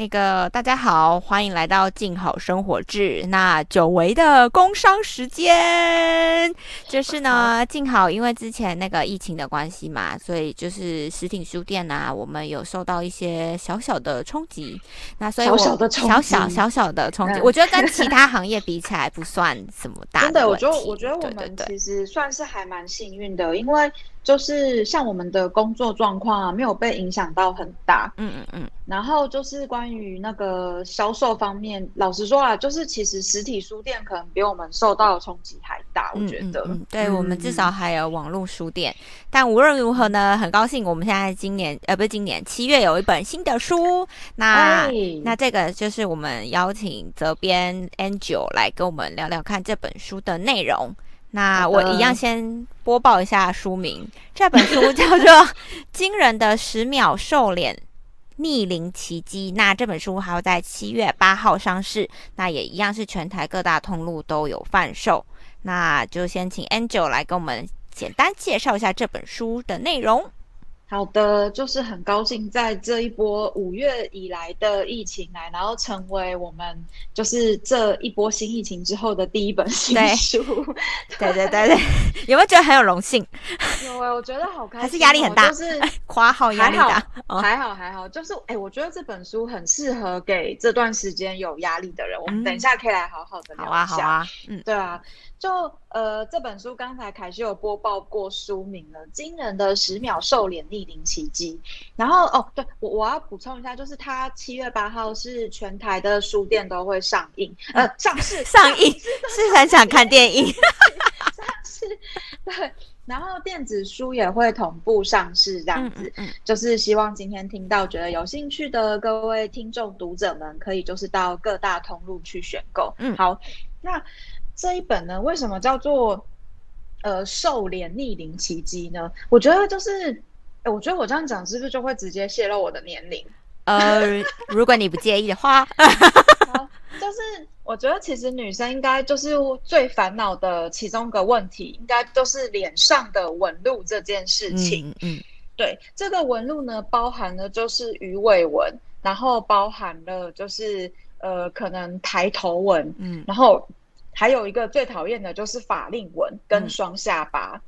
那个大家好，欢迎来到静好生活志。那久违的工商时间，就是呢，静好因为之前那个疫情的关系嘛，所以就是实体书店啊，我们有受到一些小小的冲击。那所以我小小的冲击。小小小小的冲击，嗯。我觉得跟其他行业比起来不算什么大真的，我问题觉得我觉得我们其实算是还蛮幸运的，因为就是像我们的工作状况啊，没有被影响到很大。嗯嗯嗯，然后就是关于那个销售方面，老实说啊，就是其实实体书店可能比我们受到的冲击还大，我嗯觉得。嗯嗯对我们至嗯少还有网络书店，但无论如何呢，很高兴我们现在今年呃不是今年七月有一本新的书，那、哎那这个就是我们邀请责编 Angel 来跟我们聊聊看这本书的内容。那我一样先播报一下书名，这本书叫做《惊人的十秒瘦脸逆龄奇迹》。那这本书还要在七月八号上市，那也一样是全台各大通路都有贩售。那就先请 Angel 来跟我们简单介绍一下这本书的内容。好的，就是很高兴在这一波五月以来的疫情来，然后成为我们就是这一波新疫情之后的第一本新书。对对对对，有没有觉得很有荣幸？有哎、我觉得好开心哦、还是压力很大就是 夸号压力大还哦，还好还好，就是哎、我觉得这本书很适合给这段时间有压力的人。我们嗯等一下可以来好好的聊一下。啊好啊，嗯，对啊，就呃这本书刚才凯西有播报过书名了，《惊人的十秒瘦脸逆龄奇迹》。然后哦，对我我要补充一下，就是它七月八号是全台的书店都会上映，呃上市上映是很想看电影，上市，对。然后电子书也会同步上市，这样子。嗯嗯嗯，就是希望今天听到觉得有兴趣的各位听众读者们，可以就是到各大通路去选购。嗯好，那这一本呢，为什么叫做呃瘦脸逆龄奇迹呢？我觉得就是，诶我觉得我这样讲是不是就会直接泄露我的年龄？呃，如果你不介意的话，就是我觉得其实女生应该就是最烦恼的其中一个问题，应该就是脸上的纹路这件事情。嗯嗯对，这个纹路呢，包含了就是鱼尾纹，然后包含了就是呃可能抬头纹，嗯然后还有一个最讨厌的就是法令纹嗯跟双下巴。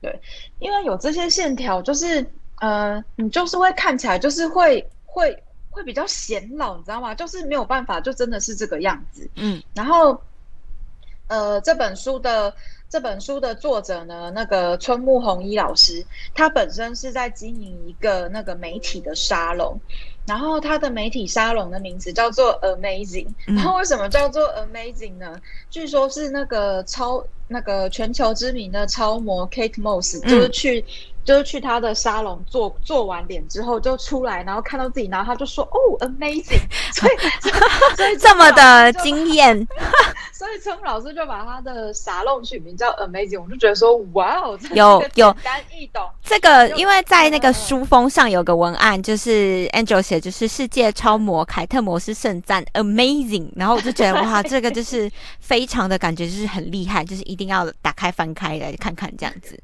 对，因为有这些线条，就是呃你就是会看起来就是会会会比较显老，你知道吗？就是没有办法，就真的是这个样子。嗯然后，呃，这本书的这本书的作者呢，那个春木弘一老师，他本身是在经营一个那个媒体的沙龙，然后他的媒体沙龙的名字叫做 Amazing。嗯然后为什么叫做 Amazing 呢？据说是那个超那个全球知名的超模 Kate Moss，嗯就是去。就是去他的沙龙做做完脸之后就出来，然后看到自己，然后他就说：“哦，amazing！” 所以所以这么的就惊艳，所以陈老师就把他的沙龙取名叫 Amazing，我就觉得说哇哦，有有简单易懂，这个因为在那个嗯书封上有个文案，就是 Angel 写，就是世界超模凯特摩斯圣赞 Amazing，然后我就觉得 哇，这个就是非常的感觉，就是很厉害，就是一定要打开翻开来看看这样子。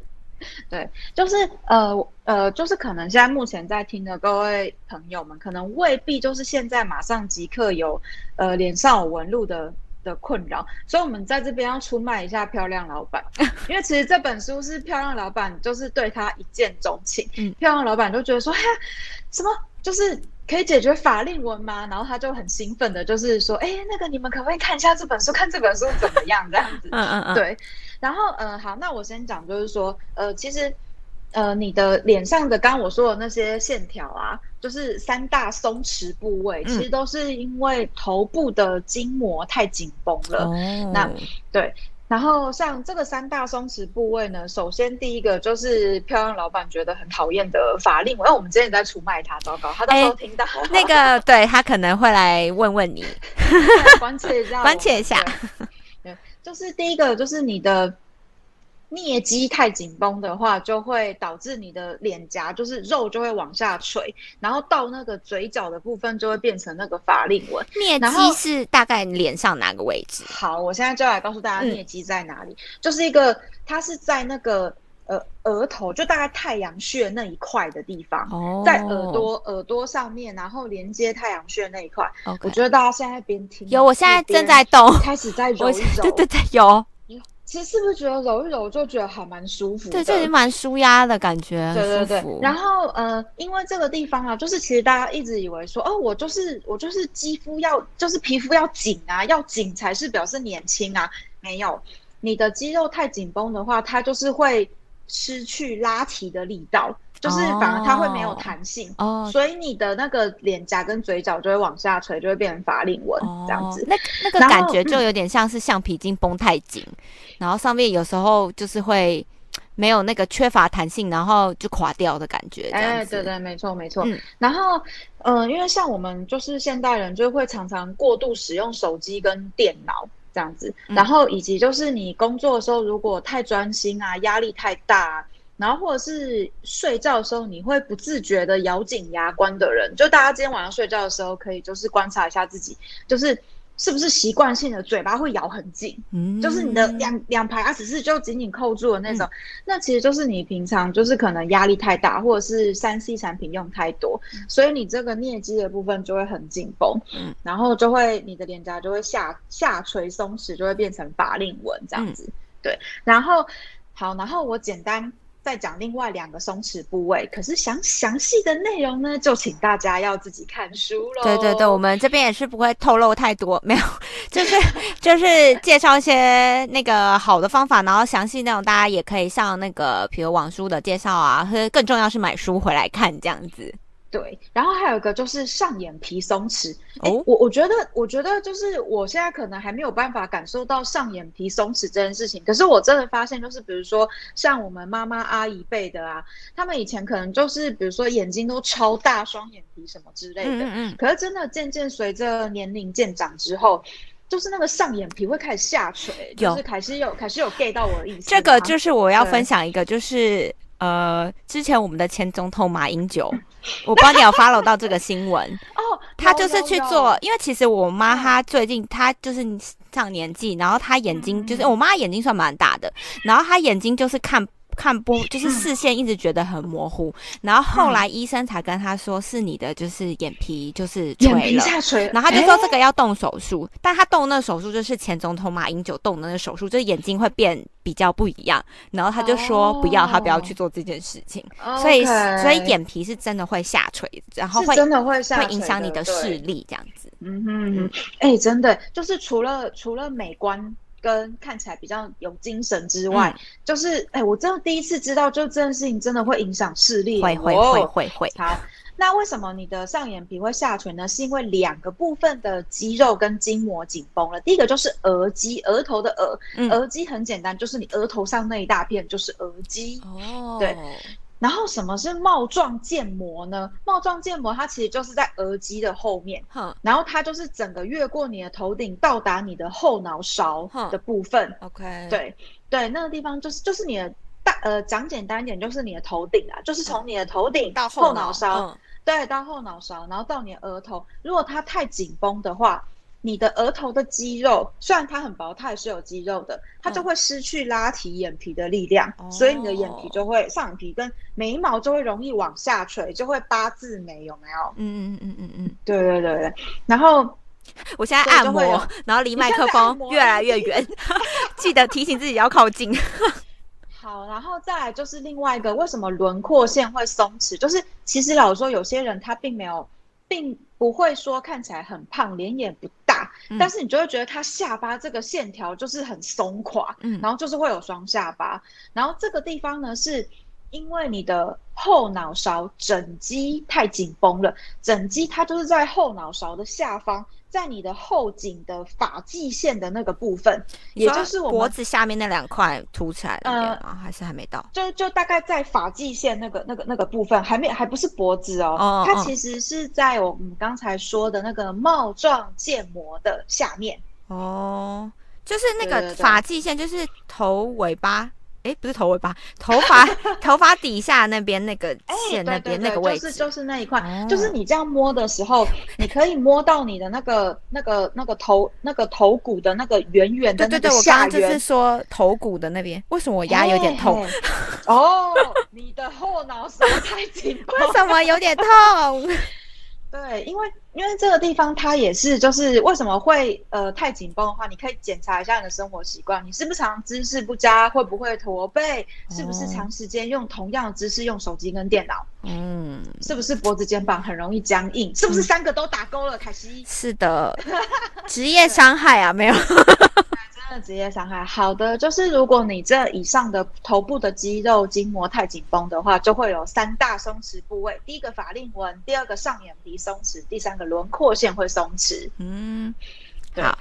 对，就是呃呃，就是可能现在目前在听的各位朋友们，可能未必就是现在马上即刻有呃脸上有纹路的。的困扰，所以我们在这边要出卖一下漂亮老板，因为其实这本书是漂亮老板就是对他一见钟情，嗯漂亮老板就觉得说，哎呀，什么就是可以解决法令纹吗？然后他就很兴奋的，就是说，哎，那个你们可不可以看一下这本书，看这本书怎么样这样子？嗯嗯嗯，对，然后呃，好，那我先讲，就是说，呃，其实呃，你的脸上的刚刚我说的那些线条啊，就是三大松弛部位，其实都是因为头部的筋膜太紧绷了。哦，那对，然后像这个三大松弛部位呢，首先第一个就是漂亮老板觉得很讨厌的法令纹，因为我们之前在出卖他，糟糕，他到时候听到、那个 对他可能会来问问你，关切一下，关切一下。对，就是第一个就是你的颞肌太紧绷的话，就会导致你的脸颊就是肉就会往下垂，然后到那个嘴角的部分就会变成那个法令纹。颞肌是大概脸上哪个位置？好，我现在就来告诉大家嗯颞肌在哪里，就是一个它是在那个呃额头，就大概太阳穴那一块的地方，哦，在耳朵耳朵上面，然后连接太阳穴那一块。我觉得大家现在边听有，我现在正在动，开始在揉揉，对对对，有，其实是不是觉得揉一揉就觉得还蛮舒服的？对，就已经蛮舒压的感觉，很对对。对然后呃，因为这个地方啊，就是其实大家一直以为说，哦，我就是我就是肌肤要就是皮肤要紧啊，要紧才是表示年轻啊，没有，你的肌肉太紧绷的话，它就是会失去拉提的力道，就是反而它会没有弹性。哦所以你的那个脸颊跟嘴角就会往下垂，就会变成法令纹、这样子哦。那那个感觉就有点像是橡皮筋绷太紧，然后上面有时候就是会没有那个缺乏弹性，然后就垮掉的感觉。这样哎，对对，没错没错。嗯然后，呃，因为像我们就是现代人，就会常常过度使用手机跟电脑这样子，嗯然后以及就是你工作的时候，如果太专心啊，压力太大、啊。然后或者是睡觉的时候，你会不自觉的咬紧牙关的人，就大家今天晚上睡觉的时候，可以就是观察一下自己，就是是不是习惯性的嘴巴会咬很紧，嗯就是你的两两排牙齿是就紧紧扣住的那种，那其实就是你平常就是可能压力太大，或者是三 C 产品用太多，所以你这个颞肌的部分就会很紧绷，嗯然后就会你的脸颊就会下下垂松弛，就会变成法令纹这样子。对，然后好，然后我简单。再讲另外两个松弛部位，可是详详细的内容呢，就请大家要自己看书喽。对对对，我们这边也是不会透露太多，没有，就是就是介绍一些那个好的方法，然后详细内容大家也可以上那个比如网书的介绍啊，和更重要是买书回来看这样子。对，然后还有一个就是上眼皮松弛。哎、哦我我觉得，我觉得就是我现在可能还没有办法感受到上眼皮松弛这件事情，可是我真的发现，就是比如说像我们妈妈阿姨辈的啊，他们以前可能就是比如说眼睛都超大，双眼皮什么之类的，嗯嗯嗯，可是真的渐渐随着年龄渐长之后。就是那个上眼皮会开始下垂，有就是凯西有凯西有 get 到我的意思。这个就是我要分享一个，就是呃，之前我们的前总统马英九，我不知道你有 follow 到这个新闻，哦，他就是去做，因为其实我妈嗯她最近她就是上年纪，然后她眼睛就是嗯我妈眼睛算蛮大的，然后她眼睛就是看。看不就是嗯 视线一直觉得很模糊，然后后来医生才跟他说是你的就是眼皮就是眼皮下垂，然后他就说哎这个要动手术，但他动那手术就是前总统马英九动的那个手术，就是眼睛会变比较不一样。然后他就说不要，他不要去做这件事情。所以所以眼皮是真的会下垂，然后会真的会下会影响你的对。视力这样子。嗯哼哼，哎、真的，就是除了除了美观跟看起来比较有精神之外，嗯就是哎、我真的第一次知道，就这件事情真的会影响视力，会会哦会会会，好，那为什么你的上眼皮会下垂呢？是因为两个部分的肌肉跟筋膜紧绷了。第一个就是额肌，额头的额，嗯额肌很简单，就是你额头上那一大片就是额肌。哦对然后什么是帽状腱膜呢？帽状腱膜它其实就是在额肌的后面。哼然后它就是整个越过你的头顶，到达你的后脑勺哼的部分。，OK，，对对，那个地方就是就是你的大呃，讲简单一点，就是你的头顶啊，就是从你的头顶到后脑勺，嗯对，到后脑勺，然后到你的额头。如果它太紧绷的话，你的额头的肌肉虽然它很薄，它也是有肌肉的，它就嗯会失去拉提眼皮的力量，哦所以你的眼皮就会上眼皮跟眉毛就会容易往下垂，就会八字眉，有没有？嗯嗯嗯嗯嗯，对对对对，然后。我现在按摩然后离麦克风越来越远，记得提醒自己要靠近。好，然后再来就是另外一个，为什么轮廓线会松弛？就是其实老实说，有些人他并没有，并不会说看起来很胖，脸也不大，嗯但是你就会觉得他下巴这个线条就是很松垮，嗯然后就是会有双下巴，然后这个地方呢是。因为你的后脑勺枕肌太紧绷了，枕肌它就是在后脑勺的下方，在你的后颈的发际线的那个部分，也就是我脖子下面那两块凸起来那边呃？还是还没到？就就大概在发际线那个那个那个部分，还没还不是脖子哦，它其实是在我们刚才说的那个帽状腱膜的下面。哦，就是那个发际线，就是头尾巴，诶，不是头尾巴，头发 头发底下那边那个哎，线那边那个位置，就是就是那一块，哦就是你这样摸的时候，你可以摸到你的那个那个那个头那个头骨的那个圆圆的对对对，那个我刚刚就是。说头骨的那边，为什么我牙有点痛？哦，你的后脑勺太紧 绷，为什么有点痛？对，因为因为这个地方它也是，就是为什么会呃太紧绷的话，你可以检查一下你的生活习惯，你是不是常姿势不佳，会不会驼背，是不是长时间用同样的姿势用手机跟电脑，嗯，是不是脖子肩膀很容易僵硬，是不是三个都打勾了？凯西，是的，职业伤害啊，没有。真的职业伤害。好的，就是如果你这以上的头部的肌肉筋膜太紧绷的话，就会有三大松弛部位：第一个法令纹，第二个上眼皮松弛，第三个轮廓线会松弛。嗯，对好，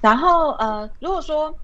然后呃，如果说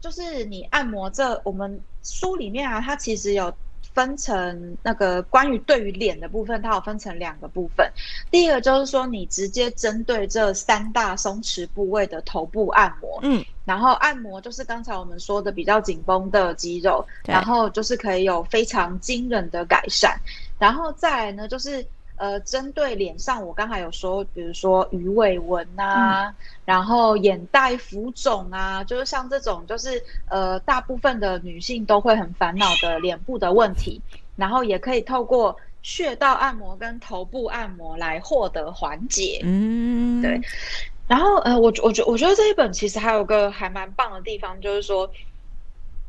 就是你按摩这，我们书里面啊，它其实有分成那个关于对于脸的部分，它有分成两个部分。第一个就是说，你直接针对这三大松弛部位的头部按摩，嗯，然后按摩就是刚才我们说的比较紧绷的肌肉，然后就是可以有非常惊人的改善。然后再来呢，就是呃，针对脸上，我刚才有说，比如说鱼尾纹啊，然后眼袋浮肿啊，就是像这种，就是呃，大部分的女性都会很烦恼的脸部的问题，然后也可以透过穴道按摩跟头部按摩来获得缓解。嗯，对，然后呃，我我觉我觉得这一本其实还有个还蛮棒的地方，就是说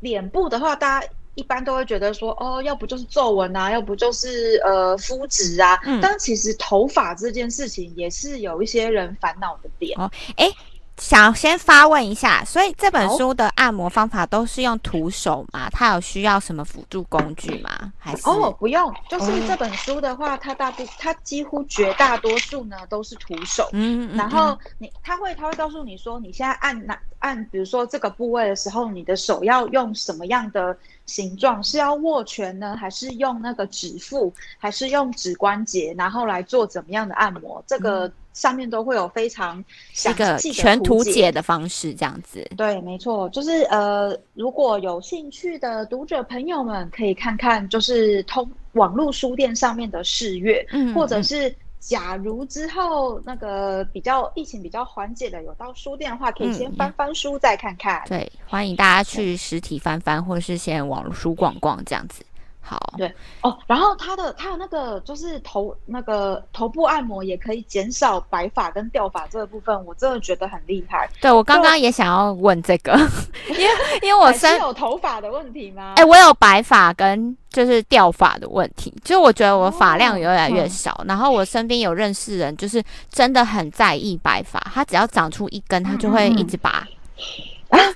脸部的话，大家一般都会觉得说，哦，要不就是皱纹啊，要不就是呃肤质啊，嗯但其实头发这件事情也是有一些人烦恼的点。哦，哎，想先发问一下，所以这本书的按摩方法都是用徒手吗？它有需要什么辅助工具吗？还是哦，不用，就是哦这本书的话，它大部它几乎绝大多数呢都是徒手。嗯，嗯然后你他会他会告诉你说，你现在按哪按，比如说这个部位的时候，你的手要用什么样的形状？是要握拳呢，还是用那个指腹，还是用指关节，然后来做怎么样的按摩？这个上面都会有非常详是一个细的全图解解的方式，这样子。对，没错，就是呃，如果有兴趣的读者朋友们，可以看看就是通网络书店上面的试阅，或者是假如之后那个比较疫情比较缓解的，有到书店的话，可以先嗯翻翻书再看看。对，欢迎大家去实体翻翻，或者是先网络书逛逛这样子。好，对哦，然后它的它的那个就是头那个头部按摩也可以减少白发跟掉发这个部分，我真的觉得很厉害。对我刚刚也想要问这个，因为因为我身有头发的问题吗？哎、我有白发跟就是掉发的问题，就是我觉得我发量越来越嗯少，然后我身边有认识人，就是真的很在意白发，他只要长出一根，他就会一直拔。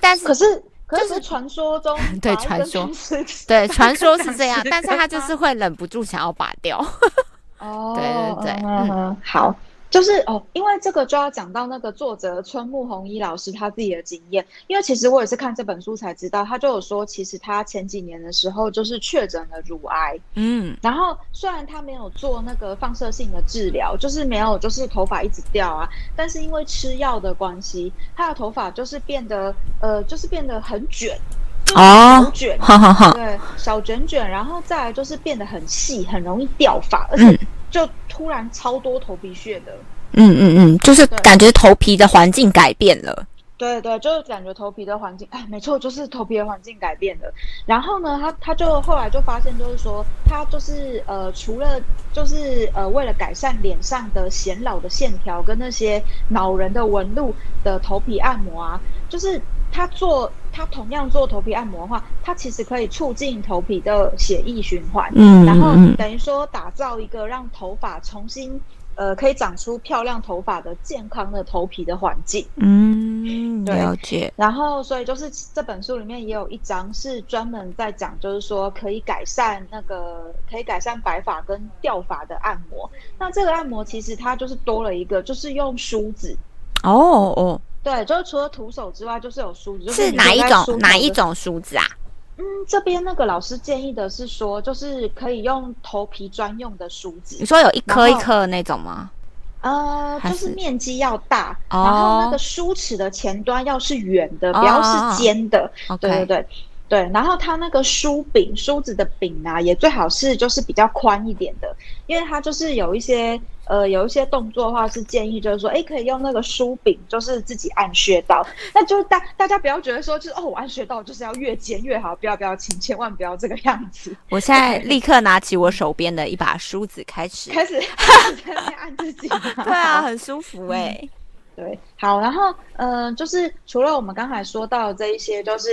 但是可是可就是是传说中 对传说。对，传说是这样，但是他就是会忍不住想要拔掉。哦，对对对嗯嗯，好，就是哦，因为这个就要讲到那个作者春木弘一老师他自己的经验，因为其实我也是看这本书才知道，他就有说，其实他前几年的时候就是确诊了乳癌，嗯。然后虽然他没有做那个放射性的治疗，就是没有就是头发一直掉啊，但是因为吃药的关系，他的头发就是变得呃，就是变得很卷，就是哦卷。哈哈哈，对，小卷卷，然后再来就是变得很细，很容易掉发，而嗯且就突然超多头皮屑的。嗯嗯嗯，就是感觉头皮的环境改变了。对对，就是感觉头皮的环境，哎，没错，就是头皮的环境改变了。然后呢，他他就后来就发现，就是说，他就是呃，除了就是呃，为了改善脸上的显老的线条跟那些恼人的纹路的头皮按摩啊，就是他做他同样做头皮按摩的话，它其实可以促进头皮的血液循环，嗯然后嗯等于说打造一个让头发重新呃可以长出漂亮头发的健康的头皮的环境。嗯，对了解。然后，所以就是这本书里面也有一章是专门在讲，就是说可以改善那个可以改善白发跟掉发的按摩。那这个按摩其实它就是多了一个，就是用梳子。哦哦，对，就是除了徒手之外，就是有梳子。就是你哪一种哪一？种梳子啊？嗯，这边那个老师建议的是说，就是可以用头皮专用的梳子你。说有一颗一颗的那种吗？呃，还就是是面积要大，哦然后那个梳齿的前端要是圆的，哦不要是尖的。对对对对，然后它那个梳柄梳子的柄啊，也最好是就是比较宽一点的，因为它就是有一些呃有一些动作的话是建议就是说，哎，可以用那个梳柄，就是自己按穴道。那就是大大家不要觉得说，就是哦，我按穴道就是要越尖越好，不要不要，请千万不要这个样子。我现在立刻拿起我手边的一把梳子，开始开始 按自己。对啊，很舒服哎。对，好，然后嗯，就是除了我们刚才说到这一些，就是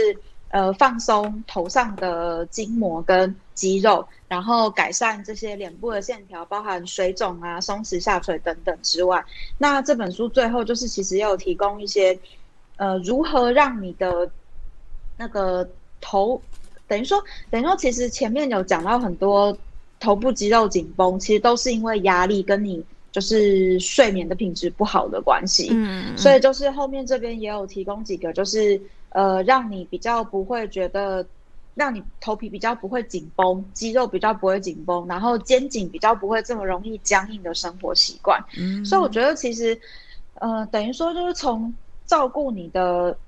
呃放松头上的筋膜跟肌肉，然后改善这些脸部的线条，包含水肿啊、松弛下垂等等之外，那这本书最后就是其实也有提供一些呃如何让你的那个头，等于说等于说，其实前面有讲到很多头部肌肉紧绷，其实都是因为压力跟你。就是睡眠的品质不好的关系，嗯，所以就是后面这边也有提供几个，就是呃，让你比较不会觉得，让你头皮比较不会紧绷，肌肉比较不会紧绷，然后肩颈比较不会这么容易僵硬的生活习惯。嗯，所以我觉得其实，呃，等于说就是从照顾你的。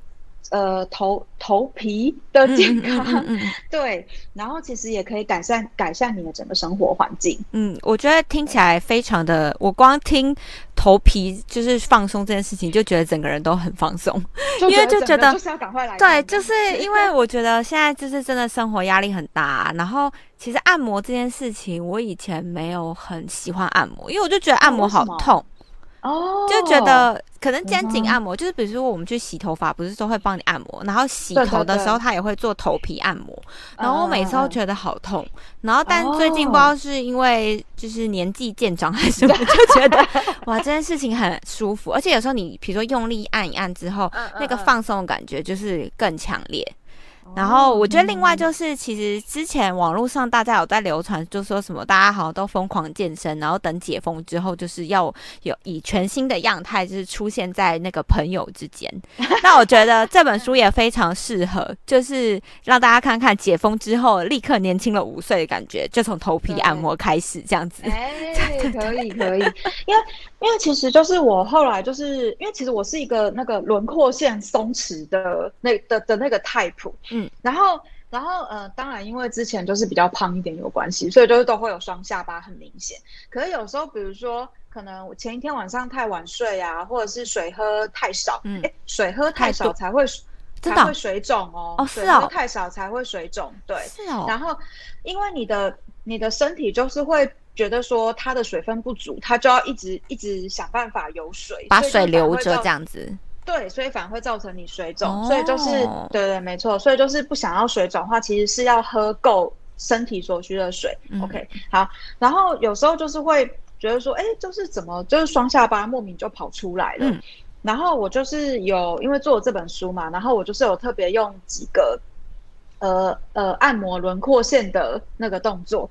呃，头头皮的健康，对，然后其实也可以改善改善你的整个生活环境。嗯，我觉得听起来非常的，我光听头皮就是放松这件事情，就觉得整个人都很放松，因为就觉得就是要赶快来。对，就是因为我觉得现在就是真的生活压力很大，然后其实按摩这件事情，我以前没有很喜欢按摩，因为我就觉得按摩好痛。哦，就觉得可能肩颈按摩，就是比如说我们去洗头发，不是都会帮你按摩，然后洗头的时候他也会做头皮按摩，然后我每次都觉得好痛，然后但最近不知道是因为就是年纪渐长还是什么，就觉得哇这件事情很舒服，而且有时候你比如说用力按一按之后，那个放松的感觉就是更强烈。然后我觉得另外就是，其实之前网络上大家有在流传，就说什么大家好像都疯狂健身，然后等解封之后，就是要有以全新的样态，就是出现在那个朋友之间。那我觉得这本书也非常适合，就是让大家看看解封之后立刻年轻了五岁的感觉，就从头皮按摩开始这样子。哎，可以可以，因为因为其实就是我后来就是因为其实我是一个那个轮廓线松弛的那的的那个 type。嗯，然后，然后，呃，当然，因为之前就是比较胖一点有关系，所以就是都会有双下巴很明显。可是有时候，比如说，可能我前一天晚上太晚睡啊，或者是水喝太少，嗯，水喝太少才会才会水肿哦，哦，是哦，太少才会水肿，对，是哦。然后，因为你的你的身体就是会觉得说它的水分不足，它就要一直一直想办法有水，把水留着这样子。对，所以反而会造成你水肿，所以就是对对，没错，所以就是不想要水肿的话，其实是要喝够身体所需的水。OK，好，然后有时候就是会觉得说，哎，就是怎么就是双下巴莫名就跑出来了，然后我就是有因为做这本书嘛，然后我就是有特别用几个呃呃按摩轮廓线的那个动作。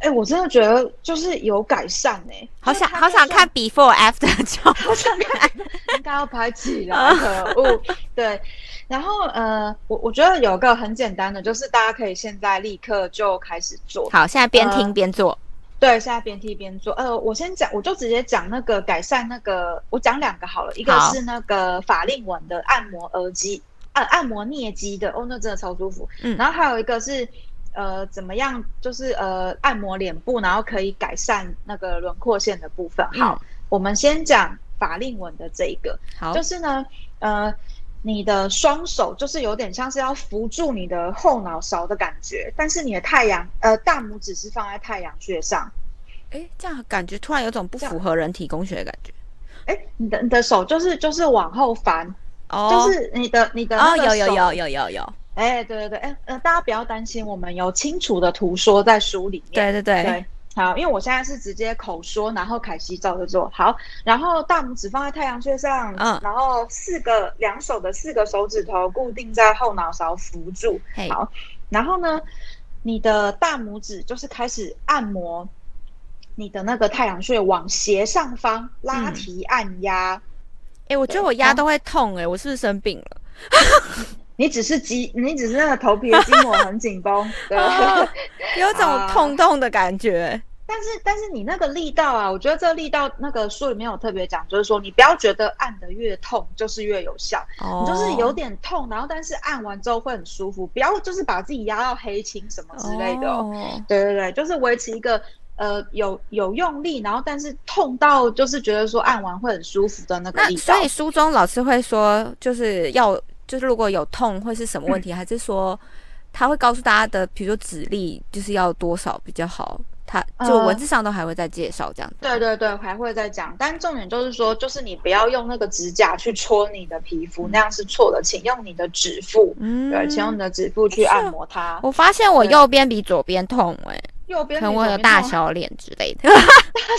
哎，我真的觉得就是有改善哎，好想好想看 before after，就好想看，应该要拍起来可恶。对，然后呃，我我觉得有个很简单的，就是大家可以现在立刻就开始做。好，现在边听边做。对，现在边听边做。呃，我先讲，我就直接讲那个改善那个，我讲两个好了，一个是那个法令纹的按摩耳机，按按摩颞肌的，哦，那真的超舒服。嗯，然后还有一个是。呃，怎么样？就是呃，按摩脸部，然后可以改善那个轮廓线的部分。好，我们先讲法令纹的这一个。好，就是呢，呃，你的双手就是有点像是要扶住你的后脑勺的感觉，但是你的太阳呃大拇指是放在太阳穴上。哎，这样感觉突然有种不符合人体工学的感觉。哎，你的你的手就是就是往后翻，哦，就是你的你的哦，有有有有有有。哎，对对对，哎，呃，大家不要担心，我们有清楚的图说在书里面。对对对，好，因为我现在是直接口说，然后凯西照着做。好，然后大拇指放在太阳穴上，嗯，然后四个两手的四个手指头固定在后脑勺扶住。好，然后呢，你的大拇指就是开始按摩你的那个太阳穴往斜上方拉提按压。哎，我觉得我压都会痛，哎，我是不是生病了？你只是肌，你只是那个头皮的筋膜 很紧绷，对，有种 痛痛的感觉。但是，但是你那个力道啊，我觉得这个力道，那个书里面有特别讲，就是说你不要觉得按的越痛就是越有效，你就是有点痛，然后但是按完之后会很舒服，不要就是把自己压到黑青什么之类的。对对对，就是维持一个呃有有用力，然后但是痛到就是觉得说按完会很舒服的那个力道。所以书中老师会说，就是要就是如果有痛会是什么问题，还是说他会告诉大家的，比如说指力就是要多少比较好？他就文字上都还会再介绍这样子。对对对，还会再讲，但重点就是说，就是你不要用那个指甲去戳你的皮肤，那样是错的，请用你的指腹，嗯对，请用你的指腹去按摩它。我发现我右边比左边痛，哎，右边可能我有大小脸之类的。大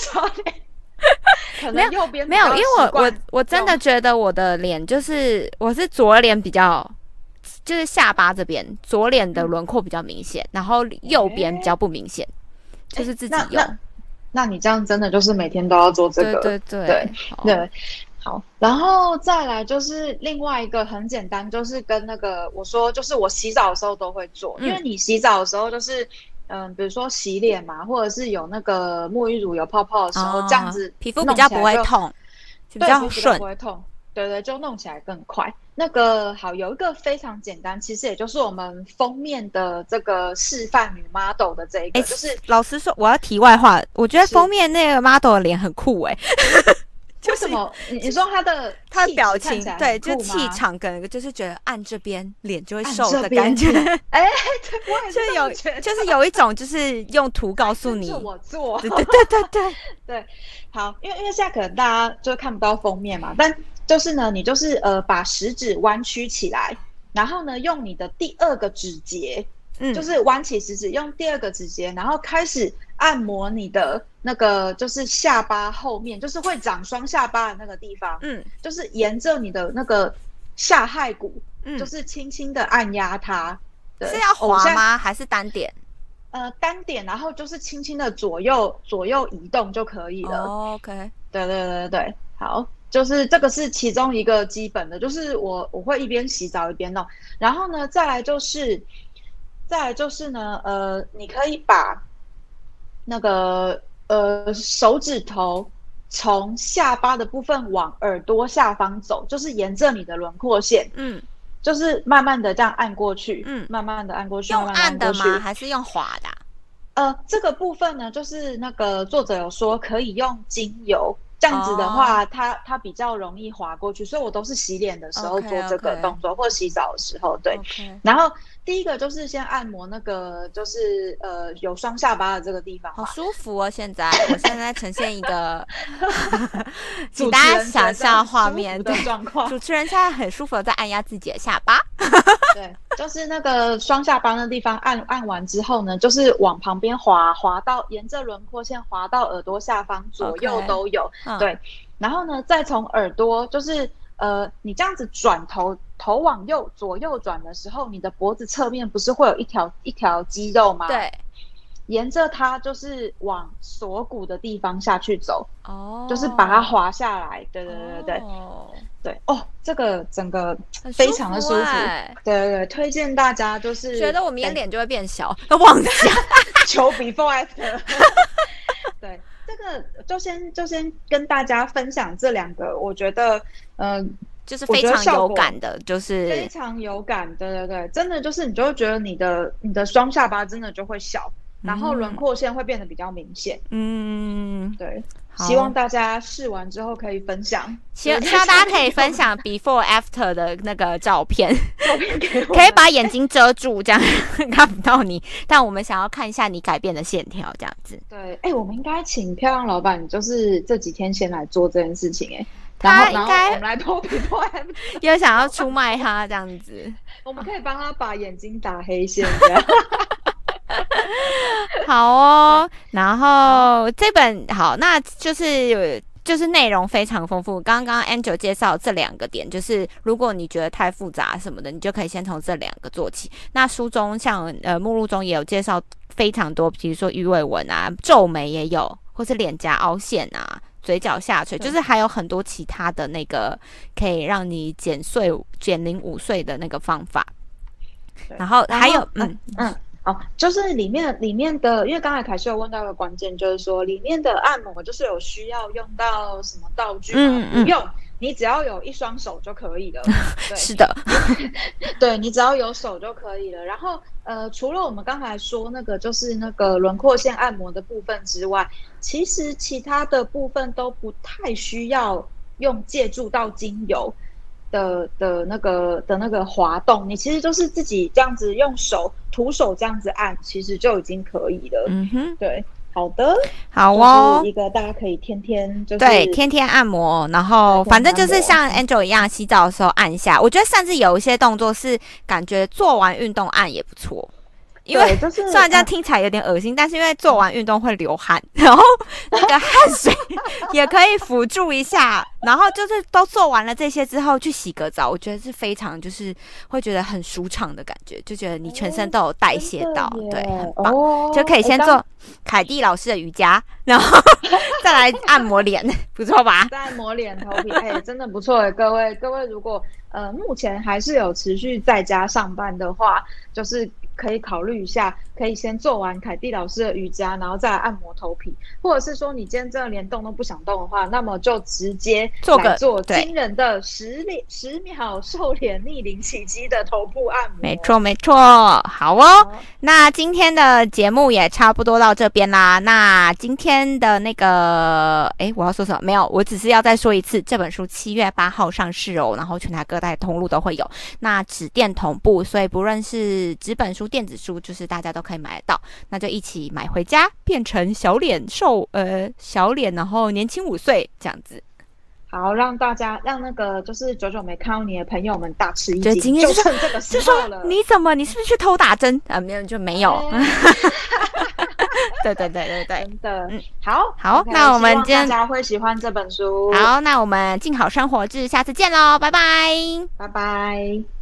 小脸，可能右边没有，因为我我我真的觉得我的脸就是我是左脸比较，就是下巴这边左脸的轮廓比较明显，然后右边比较不明显。就是自己用，那你这样真的就是每天都要做这个，对对对对，好，然后再来就是另外一个很简单，就是跟那个我说，就是我洗澡的时候都会做，因为你洗澡的时候就是嗯，比如说洗脸嘛，或者是有那个沐浴乳有泡泡的时候，这样子皮肤比较不会痛，比较顺，不会痛。对对，就弄起来更快。那个好，有一个非常简单，其实也就是我们封面的这个示范女 model 的这一个，就是老实说，我要题外话，我觉得封面那个 model 的脸很酷哎。为什么？你你说他的他的表情，对，就气场跟就是觉得按这边脸就会瘦的感觉。哎，就是有，就是有一种就是用图告诉你，我做，对对对对对 对。好，因为因为现在可能大家就看不到封面嘛，但。就是呢，你就是呃，把食指弯曲起来，然后呢，用你的第二个指节，嗯，就是弯起食指，用第二个指节，然后开始按摩你的那个就是下巴后面，就是会长双下巴的那个地方，嗯，就是沿着你的那个下颌骨，嗯，就是轻轻的按压它，是要滑吗？还是单点？呃，单点，然后就是轻轻的左右左右移动就可以了。OK，对对对对，好。就是这个是其中一个基本的，就是我我会一边洗澡一边弄，然后呢，再来就是，再来就是呢，呃，你可以把那个呃手指头从下巴的部分往耳朵下方走，就是沿着你的轮廓线，嗯，就是慢慢的这样按过去，嗯，慢慢的按过去，用按的吗？还是用滑的？呃，这个部分呢，就是那个作者有说可以用精油。这样子的话，它它比较容易滑过去，所以我都是洗脸的时候做这个动作，或洗澡的时候，对。然后第一个就是先按摩那个，就是呃有双下巴的这个地方，好舒服哦。现在我现在呈现一个，请大家想象画面的状况。主持人现在很舒服的在按压自己的下巴。对，就是那个双下巴的地方，按按完之后呢，就是往旁边滑，滑到沿着轮廓线滑到耳朵下方，左右都有。对，然后呢，再从耳朵，就是呃，你这样子转头，头往右左右转的时候，你的脖子侧面不是会有一条一条肌肉吗？对，沿着它就是往锁骨的地方下去走，哦，就是把它滑下来。对对对对对。对哦，这个整个非常的舒服，对对对，推荐大家就是觉得我明天脸就会变小，都 忘记 求 before after。对，这个就先就先跟大家分享这两个，我觉得嗯，就是非常有感的，就是非常有感，对对对，真的就是你就会觉得你的你的双下巴真的就会小。然后轮廓线会变得比较明显。嗯，对。希望大家试完之后可以分享。希希望大家可以分享 before after 的那个照片，照片可以把眼睛遮住，这样看不到你。但我们想要看一下你改变的线条，这样子。对，哎，我们应该请漂亮老板，就是这几天先来做这件事情，哎。他应该我们来拖 before after，又想要出卖他这样子。我们可以帮他把眼睛打黑线，这样。好哦，然后这本好，那就是就是内容非常丰富。刚刚 Angel 介绍这两个点，就是如果你觉得太复杂什么的，你就可以先从这两个做起。那书中像呃目录中也有介绍非常多，比如说鱼尾纹啊、皱眉也有，或是脸颊凹陷啊、嘴角下垂，就是还有很多其他的那个可以让你减岁减龄五岁的那个方法。然后还有嗯嗯。哦，就是里面里面的，因为刚才凯西有问到一个关键，就是说里面的按摩就是有需要用到什么道具吗？不用，你只要有一双手就可以了。对是的，对你只要有手就可以了。然后呃，除了我们刚才说那个就是那个轮廓线按摩的部分之外，其实其他的部分都不太需要用借助到精油的的那个的那个滑动，你其实就是自己这样子用手徒手这样子按，其实就已经可以了。嗯哼，对，好的，好哦就是。一个大家可以天天就是对，天天按摩，然后反正就是像 Angel 一样，洗澡的时候按一下。我觉得甚至有一些动作是感觉做完运动按也不错，因为就是 虽然这样嗯听起来有点恶心，但是因为做完运动会流汗，然后那个汗水也可以辅助一下。然后就是都做完了这些之后去洗个澡，我觉得是非常就是会觉得很舒畅的感觉，就觉得你全身都有代谢到，对，很棒。哦就可以先做凯蒂老师的瑜伽，然后再来按摩脸，不错吧？再按摩脸头皮，哎、真的不错哎，各位各位，如果呃目前还是有持续在家上班的话，就是可以考虑一下，可以先做完凯蒂老师的瑜伽，然后再来按摩头皮，或者是说你今天真的连动都不想动的话，那么就直接做个做惊人的十脸十秒瘦脸逆龄起肌的头部按摩。没错，没错，好哦。好。那今天的节目也差不多到这边啦。那今天的那个，哎，我要说什么？没有，我只是要再说一次，这本书七月八号上市哦，然后全台各大通路都会有。那纸电同步，所以不论是纸本书、电子书，就是大家都可以买得到。那就一起买回家，变成小脸瘦，呃，小脸，然后年轻五岁这样子。好，让大家让那个就是久久没看到你的朋友们大吃一就惊，今天就说就趁这个时候了。你怎么？你是不是去偷打针啊？没有，就没有。哎 对对对对对。真的，嗯好好那我们今天大家会喜欢这本书。，好，那我们静好生活志，下次见喽，拜拜。拜拜。